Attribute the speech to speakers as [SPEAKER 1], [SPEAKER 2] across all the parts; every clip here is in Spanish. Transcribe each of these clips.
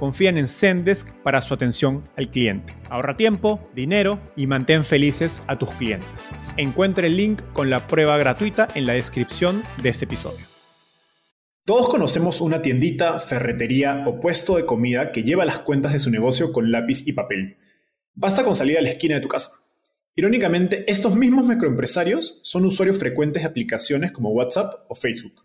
[SPEAKER 1] confían en Zendesk para su atención al cliente. Ahorra tiempo, dinero y mantén felices a tus clientes. Encuentre el link con la prueba gratuita en la descripción de este episodio. Todos conocemos una tiendita, ferretería o puesto de comida que lleva las cuentas de su negocio con lápiz y papel. Basta con salir a la esquina de tu casa. Irónicamente, estos mismos microempresarios son usuarios frecuentes de aplicaciones como WhatsApp o Facebook.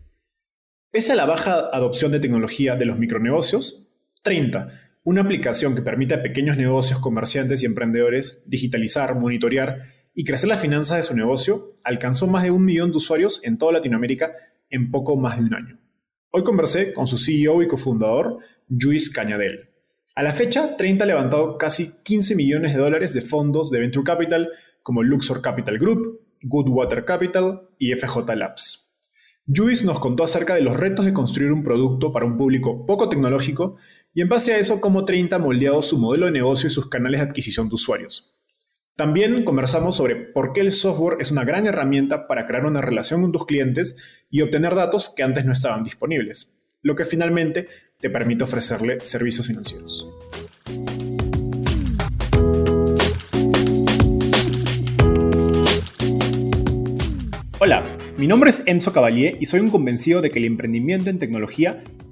[SPEAKER 1] Pese a la baja adopción de tecnología de los micronegocios, 30. Una aplicación que permite a pequeños negocios, comerciantes y emprendedores digitalizar, monitorear y crecer las finanzas de su negocio, alcanzó más de un millón de usuarios en toda Latinoamérica en poco más de un año. Hoy conversé con su CEO y cofundador, Luis Cañadel. A la fecha, 30 ha levantado casi 15 millones de dólares de fondos de Venture Capital como Luxor Capital Group, Goodwater Capital y FJ Labs. Juice nos contó acerca de los retos de construir un producto para un público poco tecnológico y en base a eso cómo 30 ha moldeado su modelo de negocio y sus canales de adquisición de usuarios. También conversamos sobre por qué el software es una gran herramienta para crear una relación con tus clientes y obtener datos que antes no estaban disponibles, lo que finalmente te permite ofrecerle servicios financieros. Hola, mi nombre es Enzo Cavalier y soy un convencido de que el emprendimiento en tecnología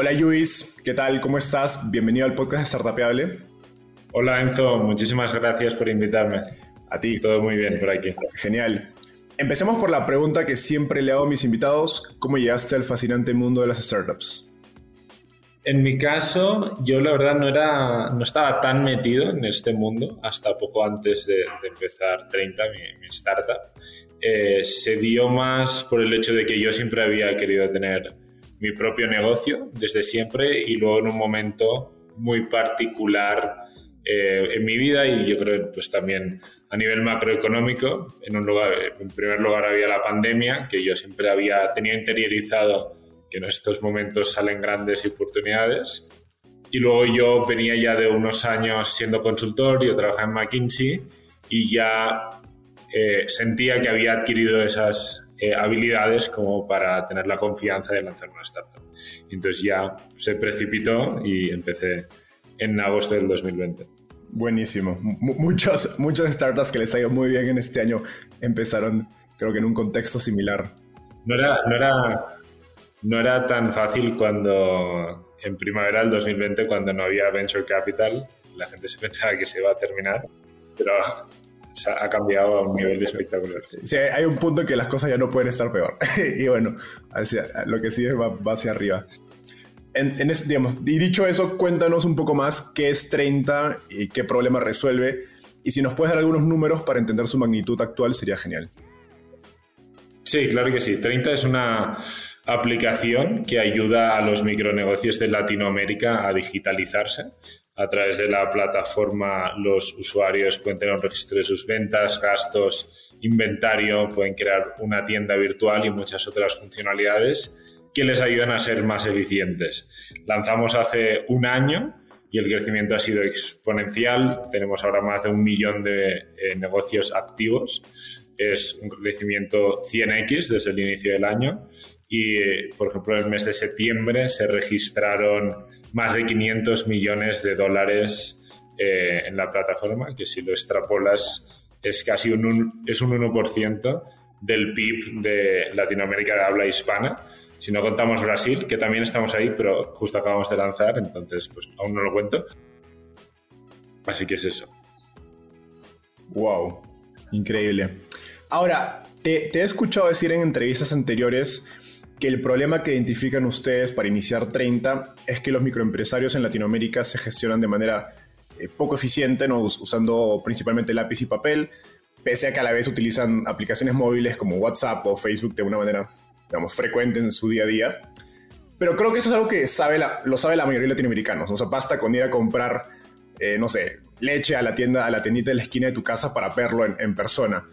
[SPEAKER 1] Hola Luis, ¿qué tal? ¿Cómo estás? Bienvenido al podcast de Startapeable.
[SPEAKER 2] Hola Enzo, muchísimas gracias por invitarme.
[SPEAKER 1] A ti.
[SPEAKER 2] Todo muy bien por aquí.
[SPEAKER 1] Genial. Empecemos por la pregunta que siempre le hago a mis invitados. ¿Cómo llegaste al fascinante mundo de las startups?
[SPEAKER 2] En mi caso, yo la verdad no, era, no estaba tan metido en este mundo hasta poco antes de, empezar 30, mi, startup. Eh, se dio más por el hecho de que yo siempre había querido tener mi propio negocio desde siempre y luego en un momento muy particular eh, en mi vida y yo creo pues también a nivel macroeconómico, en un lugar, en primer lugar había la pandemia que yo siempre había tenido interiorizado que en estos momentos salen grandes oportunidades. Y luego yo venía ya de unos años siendo consultor, yo trabajaba en McKinsey y ya eh, sentía que había adquirido esas eh, habilidades como para tener la confianza de lanzar una startup. Entonces ya se precipitó y empecé en agosto del 2020.
[SPEAKER 1] Buenísimo. muchos, muchas startups que les ha ido muy bien en este año empezaron, creo que en un contexto similar.
[SPEAKER 2] No era, no era no era tan fácil cuando en primavera del 2020, cuando no había venture capital, la gente se pensaba que se iba a terminar, pero ha cambiado a un nivel espectacular.
[SPEAKER 1] Sí, hay un punto en que las cosas ya no pueden estar peor. y bueno, lo que sigue va, va hacia arriba. En, digamos, y dicho eso, cuéntanos un poco más qué es 30 y qué problema resuelve. Y si nos puedes dar algunos números para entender su magnitud actual, sería genial.
[SPEAKER 2] Sí, claro que sí. 30 es una aplicación que ayuda a los micronegocios de Latinoamérica a digitalizarse. A través de la plataforma los usuarios pueden tener un registro de sus ventas, gastos, inventario, pueden crear una tienda virtual y muchas otras funcionalidades que les ayudan a ser más eficientes. Lanzamos hace un año y el crecimiento ha sido exponencial. Tenemos ahora más de un millón de eh, negocios activos. Es un crecimiento 100x desde el inicio del año. Y, eh, por ejemplo, en el mes de septiembre se registraron más de 500 millones de dólares eh, en la plataforma, que si lo extrapolas es casi un, es un 1% del PIB de Latinoamérica de habla hispana si no contamos Brasil, que también estamos ahí, pero justo acabamos de lanzar, entonces pues aún no lo cuento. Así que es eso.
[SPEAKER 3] Wow, increíble. Ahora, te, he escuchado decir en entrevistas anteriores que el problema que identifican ustedes para iniciar 30 es que los microempresarios en Latinoamérica se gestionan de manera eh, poco eficiente, ¿no? usando principalmente lápiz y papel, pese a que a la vez utilizan aplicaciones móviles como WhatsApp o Facebook de una manera digamos, frecuente en su día a día. Pero creo que eso es algo que sabe lo sabe la mayoría de latinoamericanos. O sea, basta con ir a comprar, eh, no sé, leche a la tienda, a la tiendita de la esquina de tu casa para verlo en, persona.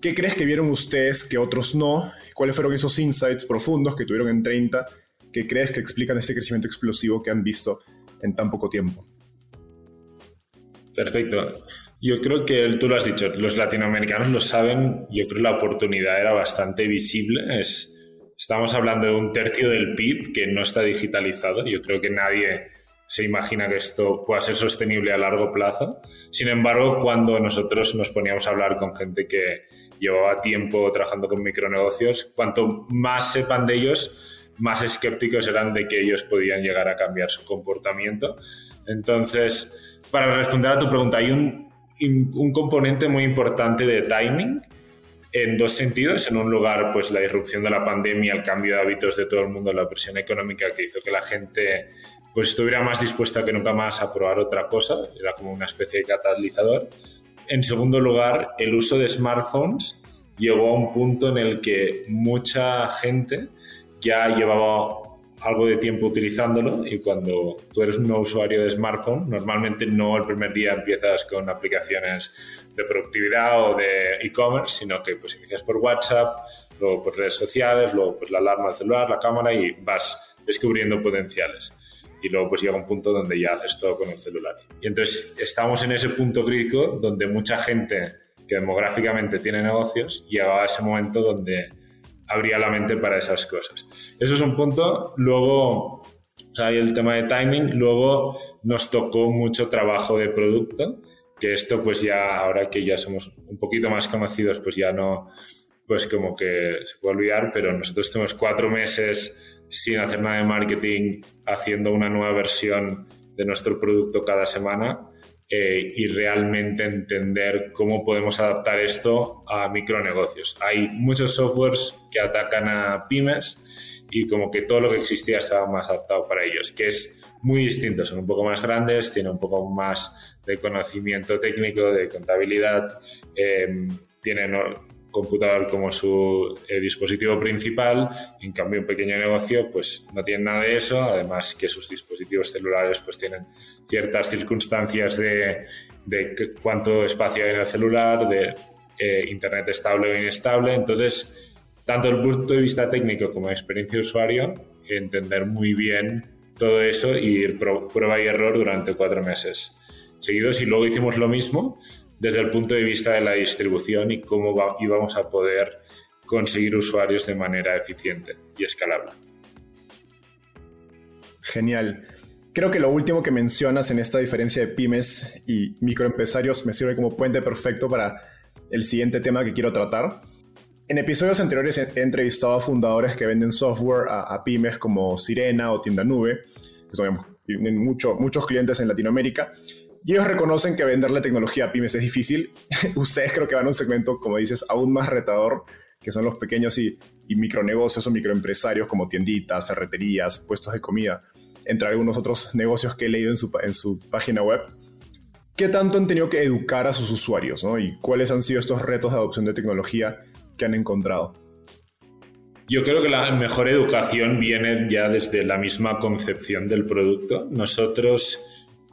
[SPEAKER 3] ¿Qué crees que vieron ustedes que otros no? ¿Cuáles fueron esos insights profundos que tuvieron en 30 que crees que explican este crecimiento explosivo que han visto en tan poco tiempo?
[SPEAKER 2] Perfecto. Yo creo que tú lo has dicho, los latinoamericanos lo saben, yo creo que la oportunidad era bastante visible, es Estamos hablando de un tercio del PIB que no está digitalizado. Yo creo que nadie se imagina que esto pueda ser sostenible a largo plazo. Sin embargo, cuando nosotros nos poníamos a hablar con gente que llevaba tiempo trabajando con micronegocios, cuanto más sepan de ellos, más escépticos eran de que ellos podían llegar a cambiar su comportamiento. Entonces, para responder a tu pregunta, hay un, un componente muy importante de timing en dos sentidos. En un lugar, pues la irrupción de la pandemia, el cambio de hábitos de todo el mundo, la presión económica que hizo que la gente pues estuviera más dispuesta que nunca más a probar otra cosa, era como una especie de catalizador. En segundo lugar, el uso de smartphones llegó a un punto en el que mucha gente ya llevaba algo de tiempo utilizándolo y cuando tú eres un usuario de smartphone, normalmente no el primer día empiezas con aplicaciones de productividad o de e-commerce, sino que pues inicias por WhatsApp, luego por redes sociales, luego pues la alarma del celular, la cámara y vas descubriendo potenciales. Y luego pues llega un punto donde ya haces todo con el celular. Y entonces estamos en ese punto crítico donde mucha gente que demográficamente tiene negocios llegaba a ese momento donde abría la mente para esas cosas. Eso es un punto. Luego, hay el tema de timing. Luego nos tocó mucho trabajo de producto, que esto pues ya, ahora que ya somos un poquito más conocidos, pues ya no, pues como que se puede olvidar, pero nosotros tenemos cuatro meses sin hacer nada de marketing, haciendo una nueva versión de nuestro producto cada semana eh, y realmente entender cómo podemos adaptar esto a micronegocios. Hay muchos softwares que atacan a pymes y como que todo lo que existía estaba más adaptado para ellos, que es muy distinto, son un poco más grandes, tienen un poco más de conocimiento técnico, de contabilidad, eh, tienen computador como su eh, dispositivo principal, en cambio un pequeño negocio pues no tiene nada de eso, además que sus dispositivos celulares pues tienen ciertas circunstancias de, de cuánto espacio hay en el celular, de eh, internet estable o inestable, entonces tanto el punto de vista técnico como de experiencia de usuario, entender muy bien todo eso y ir prueba y error durante cuatro meses seguidos. Y luego hicimos lo mismo desde el punto de vista de la distribución y cómo íbamos a poder conseguir usuarios de manera eficiente y escalable.
[SPEAKER 3] Genial. Creo que lo último que mencionas en esta diferencia de pymes y microempresarios me sirve como puente perfecto para el siguiente tema que quiero tratar. En episodios anteriores he entrevistado a fundadores que venden software a, pymes como Sirena o Tienda Nube, que son tienen muchos clientes en Latinoamérica, y ellos reconocen que venderle tecnología a pymes es difícil. Ustedes creo que van a un segmento, como dices, aún más retador, que son los pequeños y, micronegocios o microempresarios como tienditas, ferreterías, puestos de comida, entre algunos otros negocios que he leído en su, en su página web. ¿Qué tanto han tenido que educar a sus usuarios? ¿Y cuáles han sido estos retos de adopción de tecnología que han encontrado?
[SPEAKER 2] Yo creo que la mejor educación viene ya desde la misma concepción del producto. Nosotros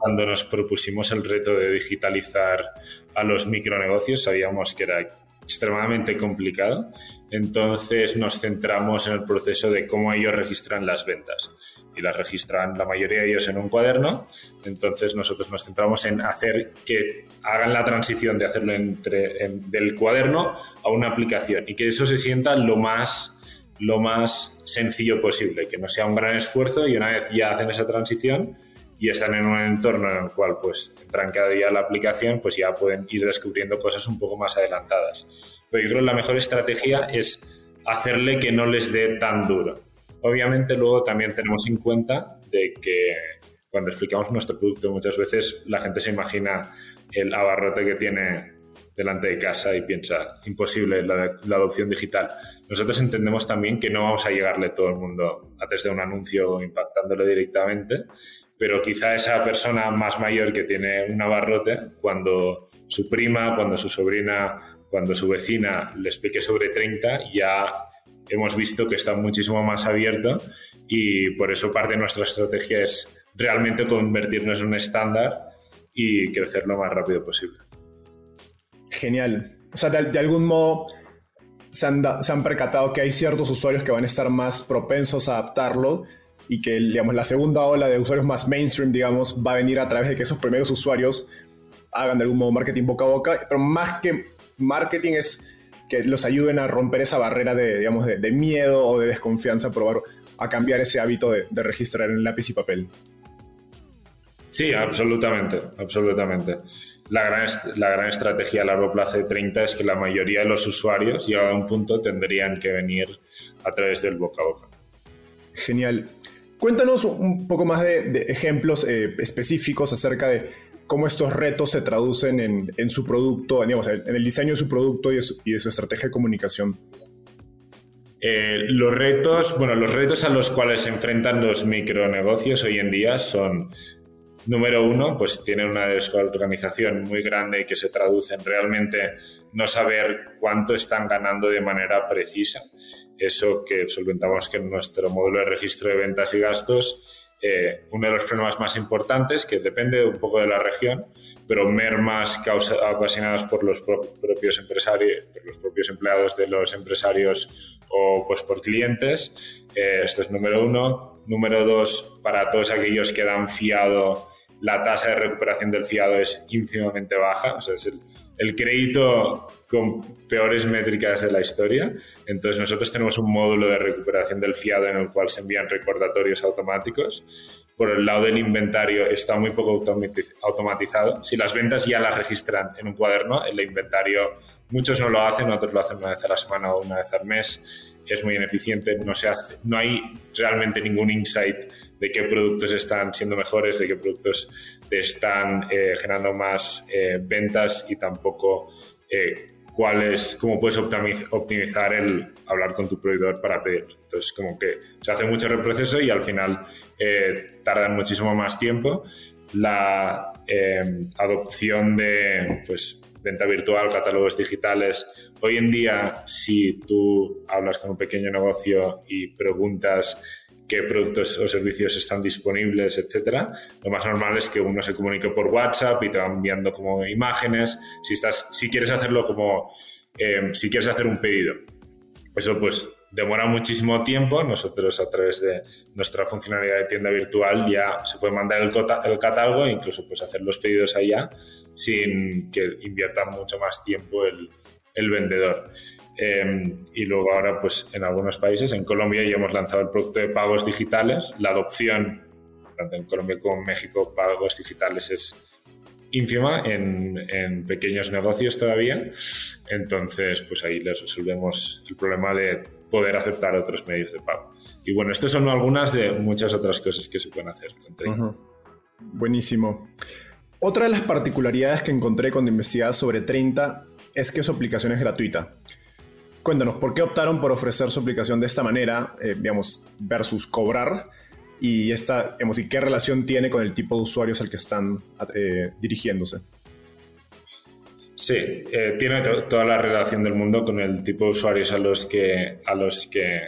[SPEAKER 2] cuando nos propusimos el reto de digitalizar a los micronegocios, sabíamos que era extremadamente complicado. Entonces nos centramos en el proceso de cómo ellos registran las ventas. Y las registran la mayoría de ellos en un cuaderno. Entonces nosotros nos centramos en hacer que hagan la transición de hacerlo entre, del cuaderno a una aplicación y que eso se sienta lo más lo más sencillo posible, que no sea un gran esfuerzo y una vez ya hacen esa transición, y están en un entorno en el cual pues entran cada día la aplicación, pues ya pueden ir descubriendo cosas un poco más adelantadas. Pero yo creo que la mejor estrategia es hacerle que no les dé tan duro. Obviamente luego también tenemos en cuenta de que cuando explicamos nuestro producto muchas veces la gente se imagina el abarrote que tiene delante de casa y piensa imposible la, la adopción digital. Nosotros entendemos también que no vamos a llegarle todo el mundo a través de un anuncio impactándolo directamente, pero quizá esa persona más mayor que tiene un abarrote, cuando su prima, cuando su sobrina, cuando su vecina le explique sobre 30, ya hemos visto que está muchísimo más abierto y por eso parte de nuestra estrategia es realmente convertirnos en un estándar y crecer lo más rápido posible.
[SPEAKER 3] Genial. O sea, de, algún modo se han, se han percatado que hay ciertos usuarios que van a estar más propensos a adaptarlo y que digamos, la segunda ola de usuarios más mainstream, digamos, va a venir a través de que esos primeros usuarios hagan de algún modo marketing boca a boca, pero más que marketing es que los ayuden a romper esa barrera de, digamos, de, miedo o de desconfianza, a probar a cambiar ese hábito de, registrar en lápiz y papel.
[SPEAKER 2] Sí, absolutamente, absolutamente. La gran, la gran estrategia a largo plazo de 30 es que la mayoría de los usuarios, llegado a un punto, tendrían que venir a través del boca a boca.
[SPEAKER 3] Genial. Cuéntanos un poco más de, ejemplos eh, específicos acerca de cómo estos retos se traducen en, su producto, en el diseño de su producto y de su, estrategia de comunicación.
[SPEAKER 2] Eh, los retos, bueno, los retos a los cuales se enfrentan los micronegocios hoy en día son, número uno, pues tienen una desorganización muy grande que se traduce en realmente no saber cuánto están ganando de manera precisa eso que solventamos que en nuestro módulo de registro de ventas y gastos, eh, uno de los problemas más importantes, que depende un poco de la región, pero mermas causa, ocasionadas por los propios empresarios, por los propios empleados de los empresarios o pues por clientes. Eh, esto es número uno. Número dos, para todos aquellos que dan fiado, la tasa de recuperación del fiado es ínfimamente baja. O sea, es el, el crédito con peores métricas de la historia. Entonces nosotros tenemos un módulo de recuperación del fiado en el cual se envían recordatorios automáticos. Por el lado del inventario está muy poco automatizado. Si las ventas ya las registran en un cuaderno, el inventario muchos no lo hacen, otros lo hacen una vez a la semana o una vez al mes. Es muy ineficiente, no, se hace, no hay realmente ningún insight de qué productos están siendo mejores, de qué productos te están eh, generando más eh, ventas y tampoco eh, cuál es, cómo puedes optimizar el hablar con tu proveedor para pedir. Entonces, como que se hace mucho reproceso y al final tardan muchísimo más tiempo. La adopción de pues, venta virtual, catálogos digitales. Hoy en día, si tú hablas con un pequeño negocio y preguntas qué productos o servicios están disponibles, etcétera. Lo más normal es que uno se comunique por WhatsApp y te va enviando como imágenes. Si, estás, si quieres hacerlo como, eh, si quieres hacer un pedido, eso pues demora muchísimo tiempo. Nosotros a través de nuestra funcionalidad de tienda virtual ya se puede mandar el, el catálogo e incluso pues hacer los pedidos allá sin que invierta mucho más tiempo el, el vendedor. Em, y luego ahora, pues en algunos países, en Colombia ya hemos lanzado el producto de pagos digitales. La adopción, tanto en Colombia como en México, pagos digitales es ínfima en, pequeños negocios todavía. Entonces, pues ahí les resolvemos el problema de poder aceptar otros medios de pago. Y bueno, estas son algunas de muchas otras cosas que se pueden hacer con
[SPEAKER 3] Buenísimo. Otra de las particularidades que encontré cuando investigaba sobre 30 es que su aplicación es gratuita. Cuéntanos, ¿por qué optaron por ofrecer su aplicación de esta manera, eh, digamos, versus cobrar? Y, esta, digamos, ¿y qué relación tiene con el tipo de usuarios al que están eh, dirigiéndose?
[SPEAKER 2] Sí, eh, tiene toda la relación del mundo con el tipo de usuarios a los que, a los que,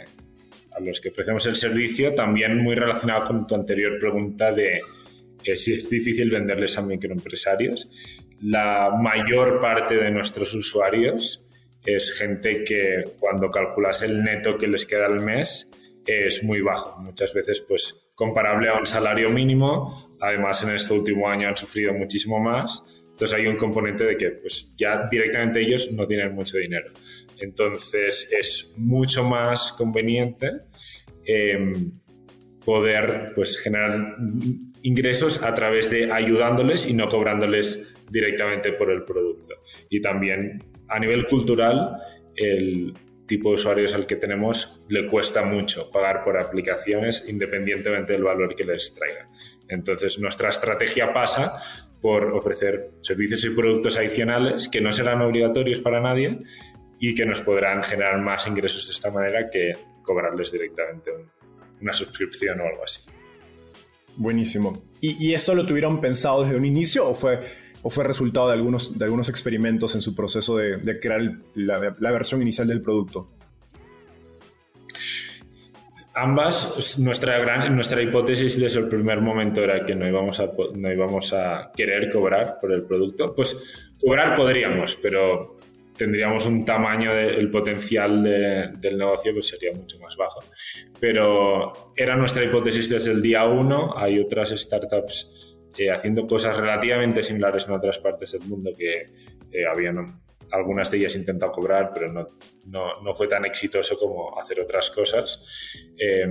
[SPEAKER 2] a los que ofrecemos el servicio, también muy relacionado con tu anterior pregunta de si es difícil venderles a microempresarios. La mayor parte de nuestros usuarios es gente que cuando calculas el neto que les queda al mes es muy bajo. Muchas veces, pues, comparable a un salario mínimo. Además, en este último año han sufrido muchísimo más. Entonces hay un componente de que pues, ya directamente ellos no tienen mucho dinero. Entonces es mucho más conveniente em, poder pues, generar ingresos a través de ayudándoles y no cobrándoles directamente por el producto. Y también a nivel cultural, el tipo de usuarios al que tenemos le cuesta mucho pagar por aplicaciones independientemente del valor que les traiga. Entonces nuestra estrategia pasa por ofrecer servicios y productos adicionales que no serán obligatorios para nadie y que nos podrán generar más ingresos de esta manera que cobrarles directamente una suscripción o algo así.
[SPEAKER 3] Buenísimo. ¿Y, esto lo tuvieron pensado desde un inicio o fue, o fue resultado de algunos, de algunos experimentos en su proceso de, crear la, versión inicial del producto?
[SPEAKER 2] Ambas, nuestra, gran, nuestra hipótesis desde el primer momento era que no íbamos, a, no íbamos a querer cobrar por el producto. Pues cobrar podríamos, pero tendríamos un tamaño del potencial del negocio que sería mucho más bajo. Pero era nuestra hipótesis desde el día uno. Hay otras startups eh, haciendo cosas relativamente similares en otras partes del mundo que eh, habían algunas de ellas intentado cobrar, pero no, no, no, fue tan exitoso como hacer otras cosas. Eh,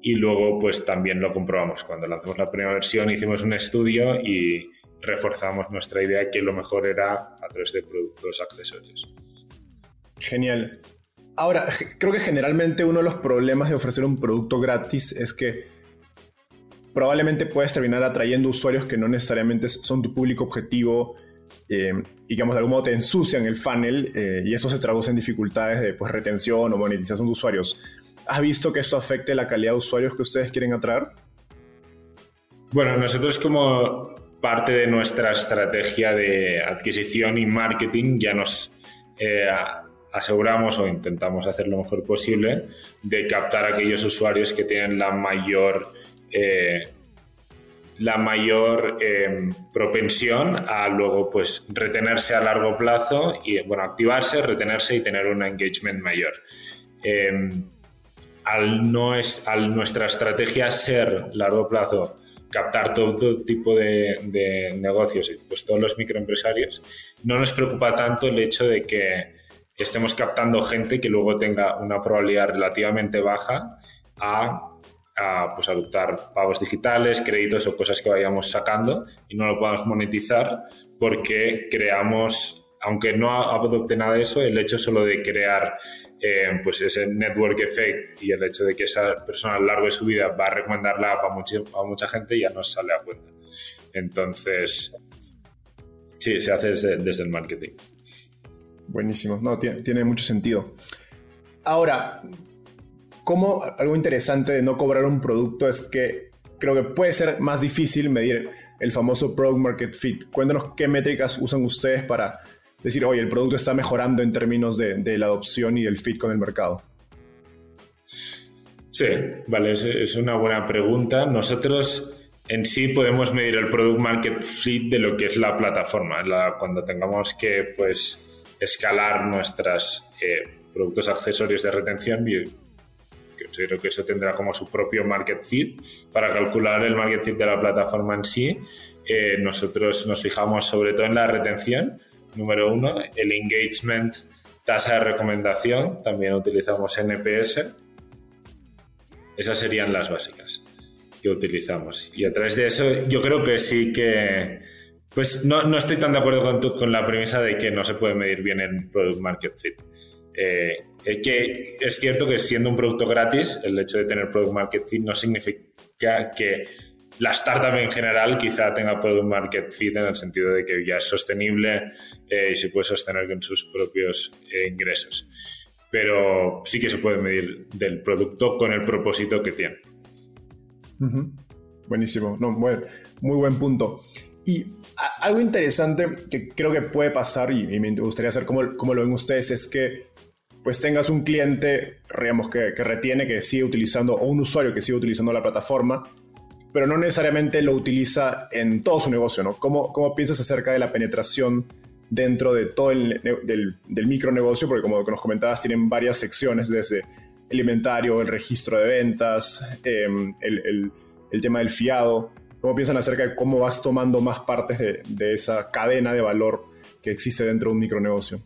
[SPEAKER 2] y luego, pues también lo comprobamos. Cuando lanzamos la primera versión, hicimos un estudio y reforzamos nuestra idea que lo mejor era a través de productos accesorios.
[SPEAKER 3] Genial. Ahora, creo que generalmente uno de los problemas de ofrecer un producto gratis es que probablemente puedes terminar atrayendo usuarios que no necesariamente son tu público objetivo eh, y digamos de algún modo te ensucian el funnel eh, y eso se traduce en dificultades de pues, retención o monetización de usuarios. ¿Has visto que esto afecte la calidad de usuarios que ustedes quieren atraer?
[SPEAKER 2] Bueno, nosotros como parte de nuestra estrategia de adquisición y marketing ya nos eh, aseguramos o intentamos hacer lo mejor posible de captar aquellos usuarios que tienen la mayor eh, la mayor em, propensión a luego pues retenerse a largo plazo y bueno activarse retenerse y tener un engagement mayor. Em, al no es al nuestra estrategia ser largo plazo captar todo, tipo de, negocios, pues todos los microempresarios, no nos preocupa tanto el hecho de que estemos captando gente que luego tenga una probabilidad relativamente baja a, pues, adoptar pagos digitales, créditos o cosas que vayamos sacando y no lo podamos monetizar porque creamos, aunque no adopte nada de eso, el hecho solo de crear eh, pues ese network effect y el hecho de que esa persona a lo largo de su vida va a recomendar la app a, a mucha gente ya nos sale a cuenta. Entonces, sí, se hace desde, el marketing.
[SPEAKER 3] Buenísimo, no, tiene, tiene, mucho sentido. Ahora, como algo interesante de no cobrar un producto es que creo que puede ser más difícil medir el famoso Product Market Fit. Cuéntanos qué métricas usan ustedes para decir, oye, el producto está mejorando en términos de, la adopción y el fit con el mercado?
[SPEAKER 2] Sí, vale, es, una buena pregunta. Nosotros en sí podemos medir el product market fit de lo que es la plataforma. cuando tengamos que pues, escalar nuestros eh, productos accesorios de retención, yo creo que eso tendrá como su propio market fit. Para calcular el market fit de la plataforma en sí, eh, nosotros nos fijamos sobre todo en la retención número uno. El engagement, tasa de recomendación, también utilizamos NPS. Esas serían las básicas que utilizamos. Y a través de eso, yo creo que sí que. Pues no, no estoy tan de acuerdo con, con, la premisa de que no se puede medir bien el product market fit. Eh, que es cierto que siendo un producto gratis, el hecho de tener product market fit no significa que la startup en general quizá tenga product market fit en el sentido de que ya es sostenible eh, y se puede sostener con sus propios eh, ingresos. Pero sí que se puede medir del producto con el propósito que tiene.
[SPEAKER 3] Buenísimo, no, muy, buen punto. Y algo interesante que creo que puede pasar y, me gustaría saber cómo, cómo, lo ven ustedes es que pues tengas un cliente, digamos, que, retiene, que sigue utilizando, o un usuario que sigue utilizando la plataforma, pero no necesariamente lo utiliza en todo su negocio, ¿no? ¿Cómo, cómo piensas acerca de la penetración dentro de todo el del, micronegocio, porque como nos comentabas, tienen varias secciones desde el inventario, el registro de ventas, em, el, tema del fiado. ¿Cómo piensan acerca de cómo vas tomando más partes de esa cadena de valor que existe dentro de un micronegocio?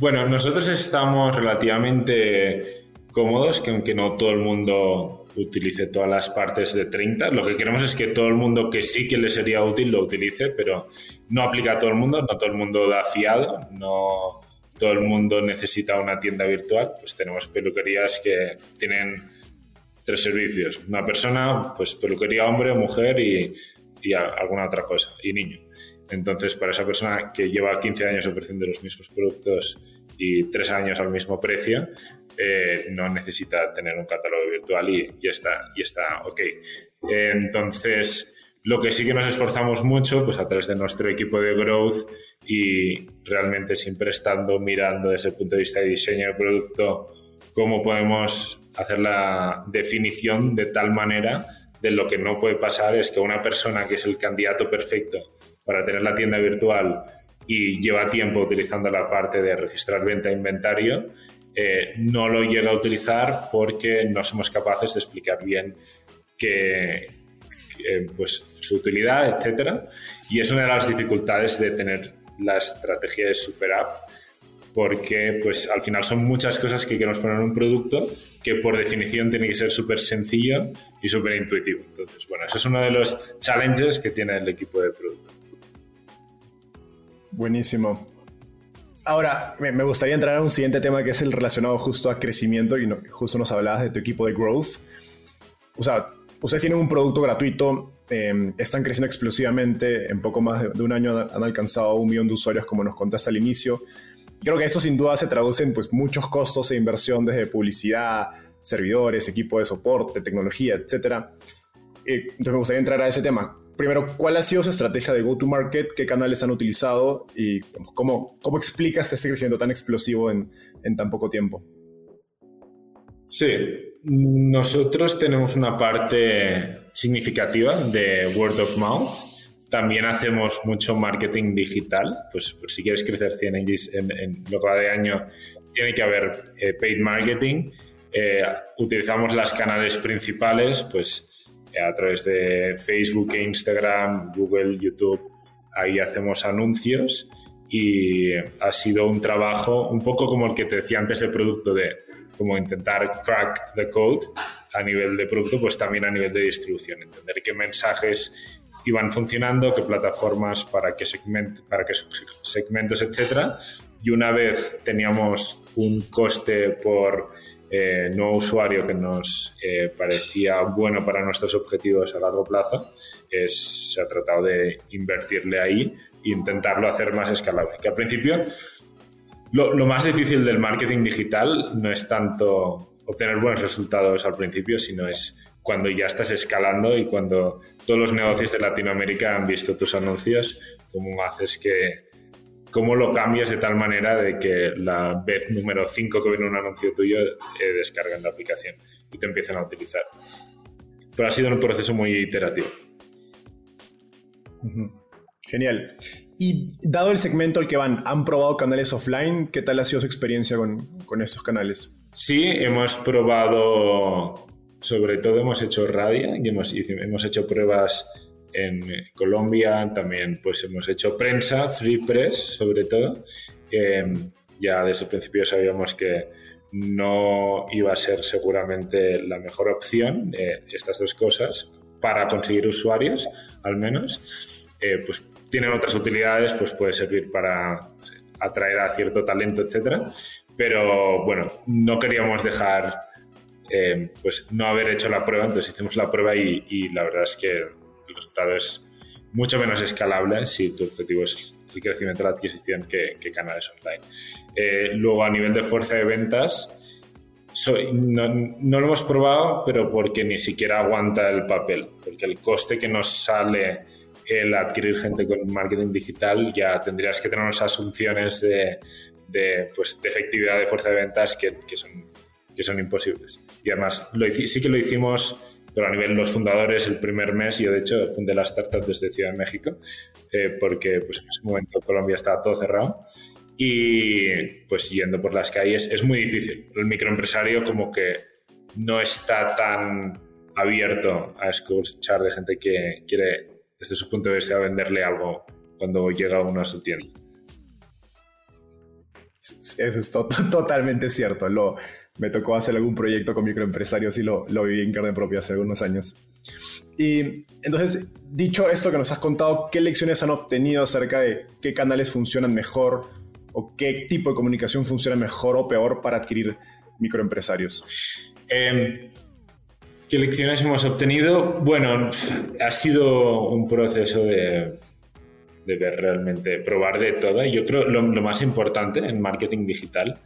[SPEAKER 2] Bueno, nosotros estamos relativamente cómodos, que aunque no todo el mundo utilice todas las partes de 30, lo que queremos es que todo el mundo que sí que le sería útil lo utilice, pero no aplica a todo el mundo, no todo el mundo da fiado, no todo el mundo necesita una tienda virtual, pues tenemos peluquerías que tienen tres servicios, una persona, pues peluquería hombre mujer y, y alguna otra cosa, y niño. Entonces, para esa persona que lleva 15 años ofreciendo los mismos productos y 3 años al mismo precio, eh, no necesita tener un catálogo virtual y, y, está, y está ok. Eh, entonces, lo que sí que nos esforzamos mucho, pues a través de nuestro equipo de growth y realmente siempre estando mirando desde el punto de vista de diseño de producto, cómo podemos hacer la definición de tal manera de lo que no puede pasar es que una persona que es el candidato perfecto para tener la tienda virtual y lleva tiempo utilizando la parte de registrar venta e inventario, eh, no lo llega a utilizar porque no somos capaces de explicar bien que, pues, su utilidad, etc. Y es una de las dificultades de tener la estrategia de Super App, porque pues, al final son muchas cosas que queremos poner en un producto que por definición tiene que ser súper sencillo y súper intuitivo. Entonces, bueno, eso es uno de los challenges que tiene el equipo de producto.
[SPEAKER 3] Buenísimo. Ahora, me gustaría entrar a un siguiente tema que es el relacionado justo a crecimiento y justo nos hablabas de tu equipo de growth. O sea, ustedes tienen un producto gratuito, em, están creciendo explosivamente, en poco más de, un año han alcanzado un millón de usuarios como nos contaste al inicio. Creo que esto sin duda se traduce en pues, muchos costos e inversión desde publicidad, servidores, equipo de soporte, tecnología, etc. Eh, entonces me gustaría entrar a ese tema primero, ¿cuál ha sido su estrategia de go-to-market? ¿Qué canales han utilizado? ¿Y cómo, cómo explicas ese crecimiento tan explosivo en, en tan poco tiempo?
[SPEAKER 2] Sí, nosotros tenemos una parte significativa de word of mouth. También hacemos mucho marketing digital. Pues, pues si quieres crecer 100 en, en, lo que de año, tiene que haber eh, paid marketing. Eh, utilizamos las canales principales, pues a través de Facebook e Instagram, Google, YouTube, ahí hacemos anuncios y ha sido un trabajo un poco como el que te decía antes el producto de como intentar crack the code a nivel de producto, pues también a nivel de distribución, entender qué mensajes iban funcionando, qué plataformas, para qué, para qué segmentos, etcétera. Y una vez teníamos un coste por eh, nuevo usuario que nos eh, parecía bueno para nuestros objetivos a largo plazo, es, se ha tratado de invertirle ahí e intentarlo hacer más escalable. Que al principio lo, lo, más difícil del marketing digital no es tanto obtener buenos resultados al principio, sino es cuando ya estás escalando y cuando todos los negocios de Latinoamérica han visto tus anuncios, cómo haces que cómo lo cambias de tal manera de que la vez número 5 que viene un anuncio tuyo eh, descargan la aplicación y te empiezan a utilizar. Pero ha sido un proceso muy iterativo.
[SPEAKER 3] Genial. Y dado el segmento al que van, ¿han probado canales offline? ¿Qué tal ha sido su experiencia con, con estos canales?
[SPEAKER 2] Sí, hemos probado, sobre todo hemos hecho radio y hemos, hemos hecho pruebas en Colombia también pues hemos hecho prensa, free press sobre todo. ya desde el principio sabíamos que no iba a ser seguramente la mejor opción eh, estas dos cosas para conseguir usuarios al menos. Eh, pues tienen otras utilidades, pues puede servir para atraer a cierto talento, etcétera. Pero bueno, no queríamos dejar eh, pues no haber hecho la prueba, entonces hicimos la prueba y la verdad es que el resultado es mucho menos escalable si tu objetivo es el crecimiento de la adquisición que, canales online. Eh, luego, a nivel de fuerza de ventas, no, lo hemos probado, pero porque ni siquiera aguanta el papel, porque el coste que nos sale el adquirir gente con marketing digital, ya tendrías que tener unas asunciones de, pues, de efectividad de fuerza de ventas que, son, que son imposibles. Y además, sí que lo hicimos pero a nivel de los fundadores, el primer mes, yo de hecho fundé la startup desde Ciudad de México, eh, porque pues, en ese momento Colombia estaba todo cerrado y pues yendo por las calles es muy difícil. El microempresario como que no está tan abierto a escuchar de gente que quiere, desde su punto de vista, venderle algo cuando llega uno a su tienda.
[SPEAKER 3] Eso es totalmente cierto. Lo, me tocó hacer algún proyecto con microempresarios y lo, lo viví en carne propia hace algunos años. Y entonces, dicho esto que nos has contado, ¿qué lecciones han obtenido acerca de qué canales funcionan mejor o qué tipo de comunicación funciona mejor o peor para adquirir microempresarios?
[SPEAKER 2] Eh, ¿Qué lecciones hemos obtenido? Bueno, ha sido un proceso de, de ver realmente, probar de todo. Yo creo lo, lo más importante en marketing digital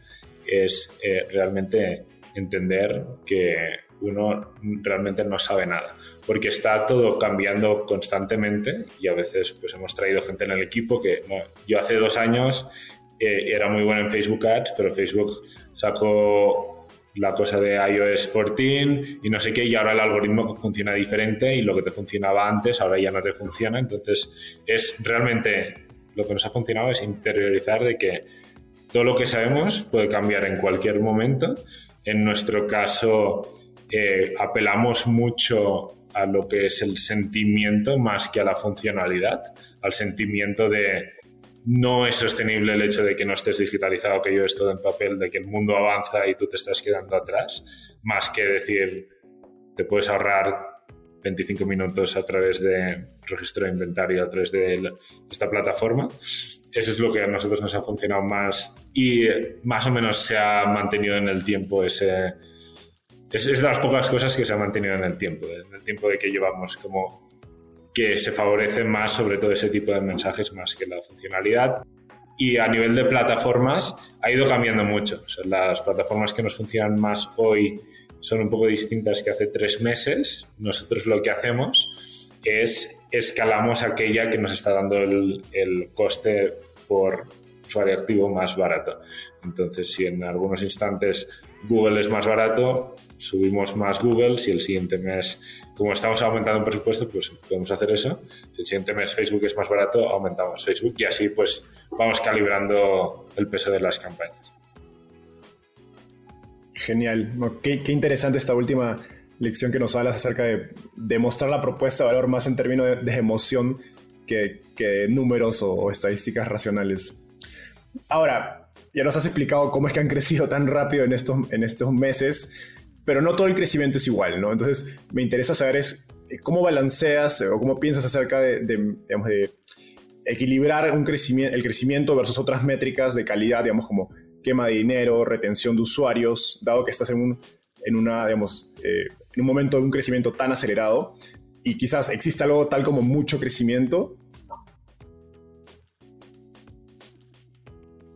[SPEAKER 2] es eh, realmente entender que uno realmente no sabe nada, porque está todo cambiando constantemente y a veces pues hemos traído gente en el equipo que yo hace dos años eh, era muy bueno en Facebook Ads, pero Facebook sacó la cosa de iOS 14 y no sé qué, y ahora el algoritmo funciona diferente y lo que te funcionaba antes ahora ya no te funciona. Entonces, es realmente lo que nos ha funcionado es interiorizar de que todo lo que sabemos puede cambiar en cualquier momento. En nuestro caso, eh, apelamos mucho a lo que es el sentimiento más que a la funcionalidad, al sentimiento de no es sostenible el hecho de que no estés digitalizado, que yo todo en papel, de que el mundo avanza y tú te estás quedando atrás, más que decir, te puedes ahorrar 25 minutos a través de registro de inventario, a través de esta plataforma. Eso es lo que a nosotros nos ha funcionado más y más o menos se ha mantenido en el tiempo ese... Es, es de las pocas cosas que se ha mantenido en el tiempo, en el tiempo de que llevamos como que se favorece más sobre todo ese tipo de mensajes más que la funcionalidad. Y a nivel de plataformas ha ido cambiando mucho. las plataformas que nos funcionan más hoy son un poco distintas que hace tres meses. Nosotros lo que hacemos es escalamos aquella que nos está dando el, el coste por usuario activo más barato. Entonces, si en algunos instantes Google es más barato, subimos más Google. Si el siguiente mes, como estamos aumentando el presupuesto, pues podemos hacer eso. Si el siguiente mes Facebook es más barato, aumentamos Facebook y así pues vamos calibrando el peso de las campañas.
[SPEAKER 3] Genial. qué, interesante esta última lección que nos hablas acerca de demostrar la propuesta de valor más en términos de, emoción que, números o estadísticas racionales. Ahora, ya nos has explicado cómo es que han crecido tan rápido en estos, en estos meses, pero no todo el crecimiento es igual, ¿no? Entonces, me interesa saber es eh, cómo balanceas o cómo piensas acerca de, digamos, de equilibrar un crecimiento, el crecimiento versus otras métricas de calidad, digamos, como quema de dinero, retención de usuarios, dado que estás en un, en una, digamos, eh, en un momento de un crecimiento tan acelerado y quizás exista algo tal como mucho crecimiento,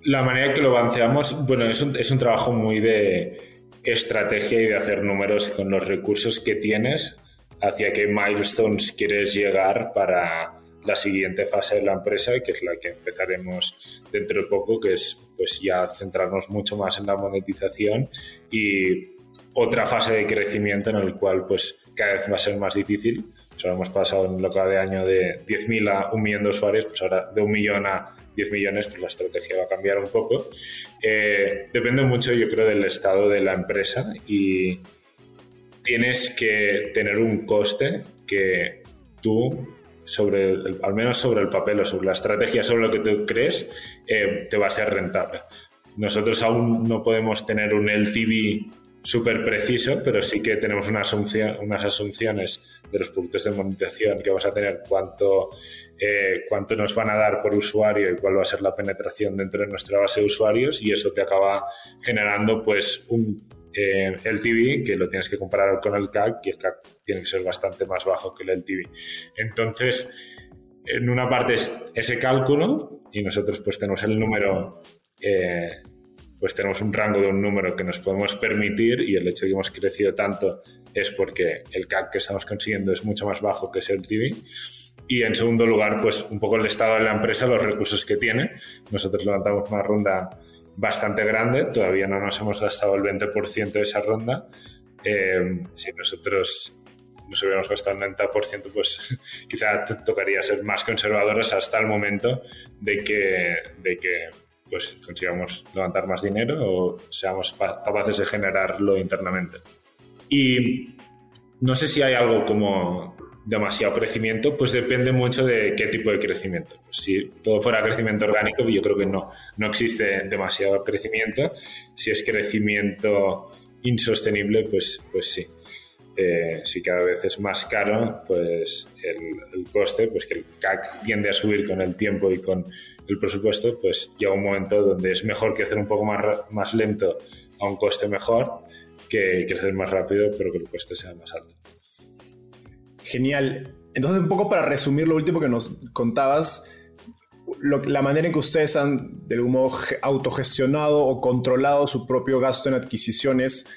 [SPEAKER 2] la manera que lo balanceamos, bueno, es un, es un trabajo muy de estrategia y de hacer números con los recursos que tienes hacia qué milestones quieres llegar para la siguiente fase de la empresa, que es la que empezaremos dentro de poco, que es pues ya centrarnos mucho más en la monetización y otra fase de crecimiento en el cual pues cada vez va a ser más difícil. O sea, hemos pasado en lo que de año de 10.000 a un millón de usuarios, pues ahora de un millón a 10 millones, pues la estrategia va a cambiar un poco. Eh, depende mucho, yo creo, del estado de la empresa y tienes que tener un coste que tú, sobre al menos sobre el papel o sobre la estrategia, sobre lo que tú crees, eh, te va a ser rentable. Nosotros aún no podemos tener un LTV súper preciso, pero sí que tenemos una asunción, unas asunciones de los puntos de monetización que vamos a tener, cuánto, eh, cuánto nos van a dar por usuario y cuál va a ser la penetración dentro de nuestra base de usuarios y eso te acaba generando pues un eh, LTV que lo tienes que comparar con el CAC y el CAC tiene que ser bastante más bajo que el LTV. Entonces, en una parte es ese cálculo y nosotros pues tenemos el número eh, pues tenemos un rango de un número que nos podemos permitir y el hecho de que hemos crecido tanto es porque el CAC que estamos consiguiendo es mucho más bajo que ese LTV. Y en segundo lugar, pues un poco el estado de la empresa, los recursos que tiene. Nosotros levantamos una ronda bastante grande, todavía no nos hemos gastado el 20% de esa ronda. Eh, si nosotros nos hubiéramos gastado el 90%, pues quizá tocaría ser más conservadores hasta el momento de que, de que pues, consigamos levantar más dinero o seamos capaces de generarlo internamente. Y no sé si hay algo como demasiado crecimiento, pues depende mucho de qué tipo de crecimiento. Pues si todo fuera crecimiento orgánico, yo creo que no, no existe demasiado crecimiento. Si es crecimiento insostenible, pues, pues sí. Eh, si cada vez es más caro, pues el, coste, pues que el CAC tiende a subir con el tiempo y con el presupuesto, pues llega un momento donde es mejor crecer un poco más, más lento a un coste mejor que crecer más rápido, pero que el coste sea más alto.
[SPEAKER 3] Genial. Entonces, un poco para resumir lo último que nos contabas, la manera en que ustedes han de algún modo autogestionado o controlado su propio gasto en adquisiciones,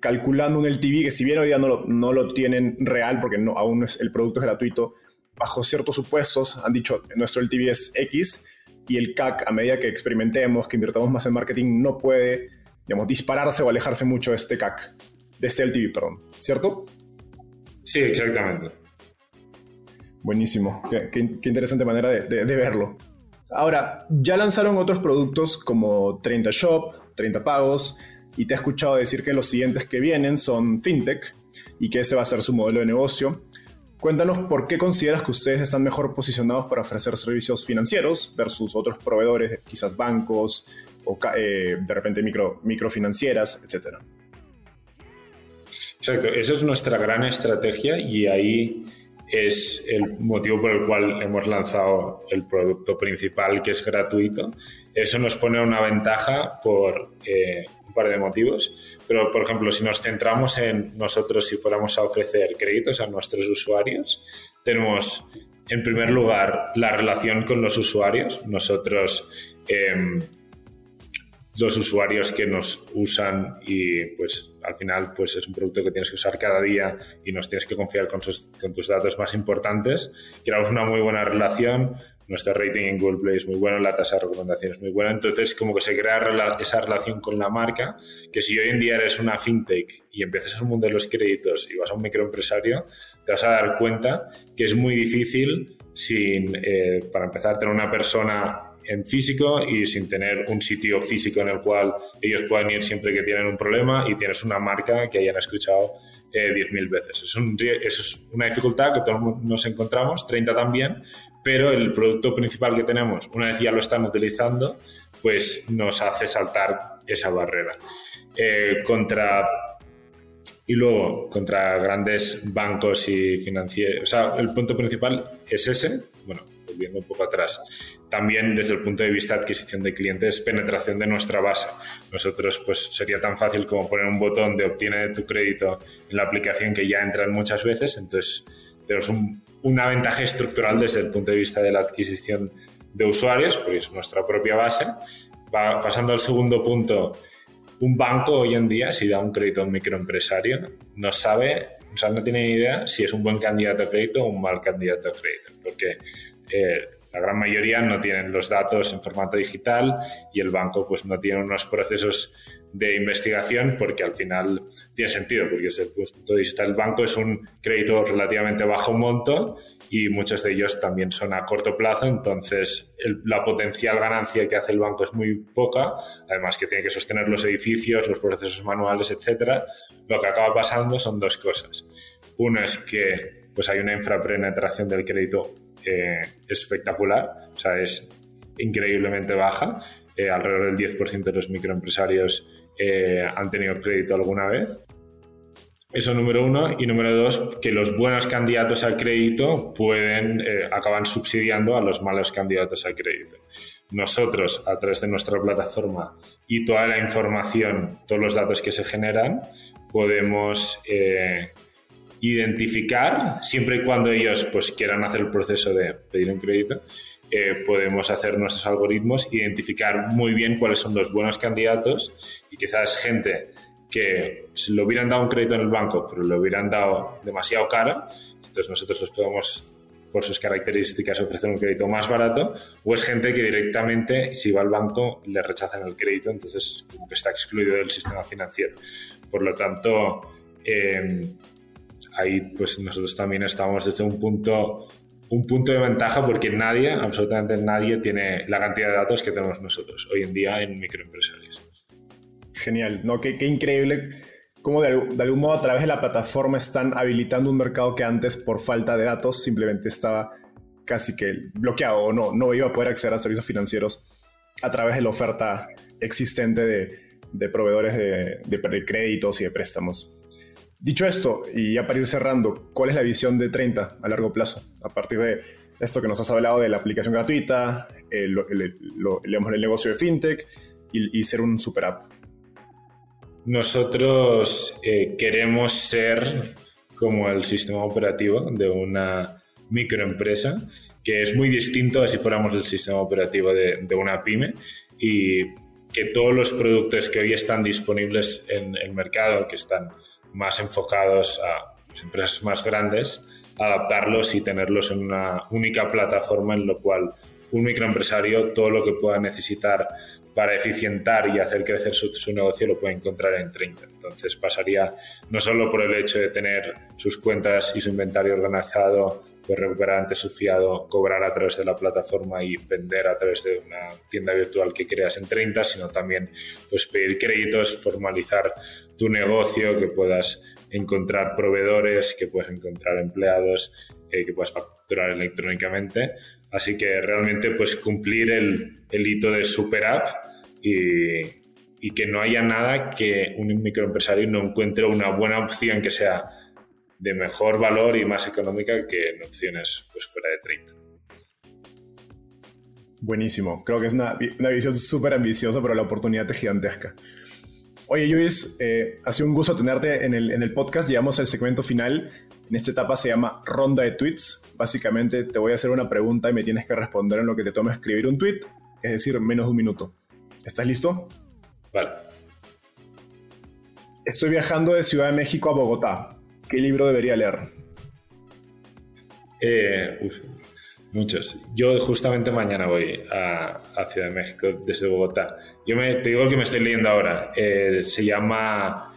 [SPEAKER 3] calculando un LTV que si bien hoy día no lo, no lo tienen real porque no, aún es, el producto es gratuito, bajo ciertos supuestos han dicho nuestro LTV es X y el CAC a medida que experimentemos, que invirtamos más en marketing, no puede digamos, dispararse o alejarse mucho de este CAC, de este LTV, perdón, ¿cierto?
[SPEAKER 2] Sí, exactamente.
[SPEAKER 3] Buenísimo, qué, interesante manera de, verlo. Ahora, ya lanzaron otros productos como 30 Shop, 30 Pagos, y te he escuchado decir que los siguientes que vienen son FinTech y que ese va a ser su modelo de negocio. Cuéntanos por qué consideras que ustedes están mejor posicionados para ofrecer servicios financieros versus otros proveedores, quizás bancos o eh, de repente micro, microfinancieras, etcétera.
[SPEAKER 2] Exacto, esa es nuestra gran estrategia y ahí es el motivo por el cual hemos lanzado el producto principal que es gratuito. Eso nos pone una ventaja por eh, un par de motivos, pero por ejemplo, si nos centramos en nosotros, si fuéramos a ofrecer créditos a nuestros usuarios, tenemos en primer lugar la relación con los usuarios. Nosotros... Eh, los usuarios que nos usan y pues al final pues es un producto que tienes que usar cada día y nos tienes que confiar con, tus datos más importantes. Creamos una muy buena relación, nuestro rating en Google Play es muy bueno, la tasa de recomendación es muy buena, entonces como que se crea esa relación con la marca, que si hoy en día eres una fintech y empiezas el mundo de los créditos y vas a un microempresario, te vas a dar cuenta que es muy difícil sin, eh, para empezar, tener una persona en físico y sin tener un sitio físico en el cual ellos puedan ir siempre que tienen un problema y tienes una marca que hayan escuchado eh, 10.000 veces. Es, un, es una dificultad que todos nos encontramos, 30 también, pero el producto principal que tenemos, una vez ya lo están utilizando, pues nos hace saltar esa barrera. Eh, contra y luego, contra grandes bancos y financieros, o sea, el punto principal es ese, bueno, volviendo un poco atrás. También desde el punto de vista de adquisición de clientes, penetración de nuestra base. Nosotros, pues sería tan fácil como poner un botón de obtiene tu crédito en la aplicación que ya entran muchas veces. Entonces, tenemos una ventaja estructural desde el punto de vista de la adquisición de usuarios, porque es nuestra propia base. Va, pasando al segundo punto, un banco hoy en día, si da un crédito a un microempresario, no sabe, o sea, no tiene ni idea si es un buen candidato a crédito o un mal candidato a crédito, porque eh, la gran mayoría no tienen los datos en formato digital y el banco pues no tiene unos procesos de investigación porque al final tiene sentido, porque desde el punto de vista del banco es un crédito relativamente bajo monto y muchos de ellos también son a corto plazo, entonces la potencial ganancia que hace el banco es muy poca, además que tiene que sostener los edificios, los procesos manuales, etcétera. Lo que acaba pasando son dos cosas. Uno es que pues hay una infrapenetración del crédito eh, espectacular, o sea, es increíblemente baja. Eh, alrededor del 10% de los microempresarios eh, han tenido crédito alguna vez. Eso número uno. Y número dos, que los buenos candidatos al crédito pueden, acaban subsidiando a los malos candidatos al crédito. Nosotros, a través de nuestra plataforma y toda la información, todos los datos que se generan, podemos identificar, siempre y cuando ellos pues, quieran hacer el proceso de pedir un crédito, eh, podemos hacer nuestros algoritmos, identificar muy bien cuáles son los buenos candidatos y quizás gente que si lo hubieran dado un crédito en el banco, pero lo hubieran dado demasiado caro, entonces nosotros les podemos, por sus características, ofrecer un crédito más barato, o es gente que directamente, si va al banco, le rechazan el crédito, entonces como que está excluido del sistema financiero. Por lo tanto, eh, ahí pues nosotros también estamos desde un punto, un punto de ventaja porque nadie, absolutamente nadie, tiene la cantidad de datos que tenemos nosotros hoy en día en microempresarios.
[SPEAKER 3] Genial, ¿no? Qué, qué increíble cómo de, de, algún modo a través de la plataforma están habilitando un mercado que antes por falta de datos simplemente estaba casi que bloqueado o no, no iba a poder acceder a servicios financieros a través de la oferta existente de, de proveedores de, de, créditos y de préstamos. Dicho esto, y ya para ir cerrando, ¿cuál es la visión de 30 a largo plazo? A partir de esto que nos has hablado de la aplicación gratuita, el, el, el, el negocio de fintech y, y, ser un super app.
[SPEAKER 2] Nosotros eh, queremos ser como el sistema operativo de una microempresa, que es muy distinto a si fuéramos el sistema operativo de, de una pyme y que todos los productos que hoy están disponibles en el mercado, que están más enfocados a empresas más grandes, adaptarlos y tenerlos en una única plataforma en lo cual un microempresario todo lo que pueda necesitar para eficientar y hacer crecer su, negocio lo puede encontrar en 30. Entonces pasaría no solo por el hecho de tener sus cuentas y su inventario organizado pues recuperar antes su fiado, cobrar a través de la plataforma y vender a través de una tienda virtual que creas en 30, sino también pues pedir créditos, formalizar tu negocio, que puedas encontrar proveedores, que puedas encontrar empleados, eh, que puedas facturar electrónicamente. Así que realmente pues cumplir el, el hito de super app y, y que no haya nada que un microempresario no encuentre una buena opción que sea de mejor valor y más económica que en opciones pues, fuera de 30.
[SPEAKER 3] Buenísimo. Creo que es una, una visión súper ambiciosa, pero la oportunidad es gigantesca. Oye, Luis, eh, ha sido un gusto tenerte en el, en el podcast. Llegamos al segmento final. En esta etapa se llama ronda de tweets. Básicamente te voy a hacer una pregunta y me tienes que responder en lo que te toma escribir un tweet, es decir, menos de un minuto. ¿Estás listo?
[SPEAKER 2] Vale.
[SPEAKER 3] Estoy viajando de Ciudad de México a Bogotá. ¿Qué libro debería leer?
[SPEAKER 2] Eh, uf, muchos. Yo justamente mañana voy a, a, Ciudad de México desde Bogotá. Yo me, te digo el que me estoy leyendo ahora. Eh, se llama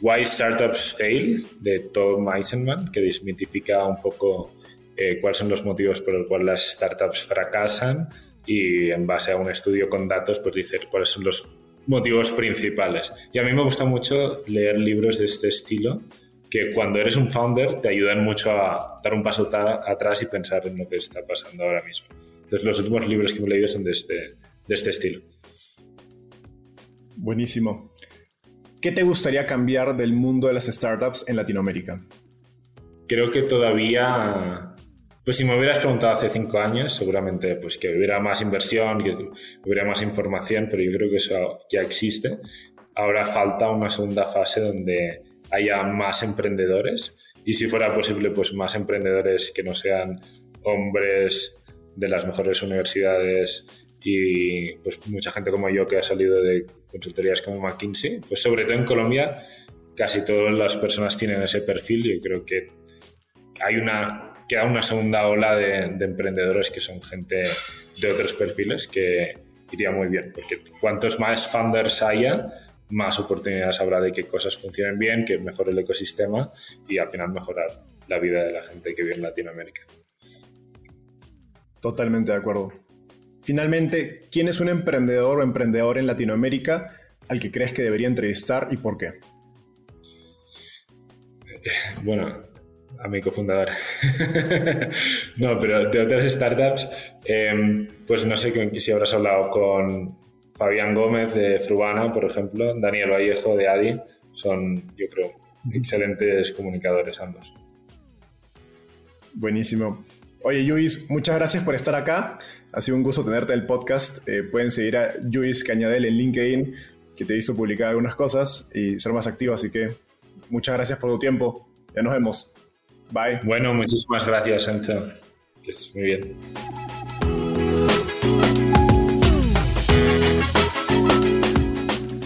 [SPEAKER 2] Why Startups Fail de Tom Eisenman, que desmitifica un poco eh, cuáles son los motivos por los cuales las startups fracasan y en base a un estudio con datos, pues dice cuáles son los motivos principales. Y a mí me gusta mucho leer libros de este estilo que cuando eres un founder te ayudan mucho a dar un paso atrás y pensar en lo que está pasando ahora mismo. Entonces los últimos libros que me he leído son de este, de este estilo.
[SPEAKER 3] Buenísimo. ¿Qué te gustaría cambiar del mundo de las startups en Latinoamérica?
[SPEAKER 2] Creo que todavía, pues si me hubieras preguntado hace cinco años, seguramente pues que hubiera más inversión, que hubiera más información, pero yo creo que eso ya existe. Ahora falta una segunda fase donde haya más emprendedores y si fuera posible, pues más emprendedores que no sean hombres de las mejores universidades y pues mucha gente como yo que ha salido de consultorías como McKinsey, pues sobre todo en Colombia casi todas las personas tienen ese perfil yo creo que hay una queda una segunda ola de, de emprendedores que son gente de otros perfiles que iría muy bien, porque cuantos más founders haya, más oportunidades habrá de que cosas funcionen bien, que mejore el ecosistema y al final mejorar la vida de la gente que vive en Latinoamérica.
[SPEAKER 3] Totalmente de acuerdo. Finalmente, ¿quién es un emprendedor o emprendedor en Latinoamérica al que crees que debería entrevistar y por qué?
[SPEAKER 2] Bueno, a mi cofundador. no, pero de otras startups, eh, pues no sé si habrás hablado con Fabián Gómez de Frubana, por ejemplo, Daniel Vallejo de Adi, son, yo creo, excelentes comunicadores ambos.
[SPEAKER 3] Buenísimo. Oye, Luis, muchas gracias por estar acá. Ha sido un gusto tenerte en el podcast. Eh, pueden seguir a Luis Cañadel en LinkedIn, que te hizo publicar algunas cosas y ser más activo. Así que muchas gracias por tu tiempo. Ya nos vemos. Bye.
[SPEAKER 2] Bueno, muchísimas gracias, Enzo. Que estés muy bien.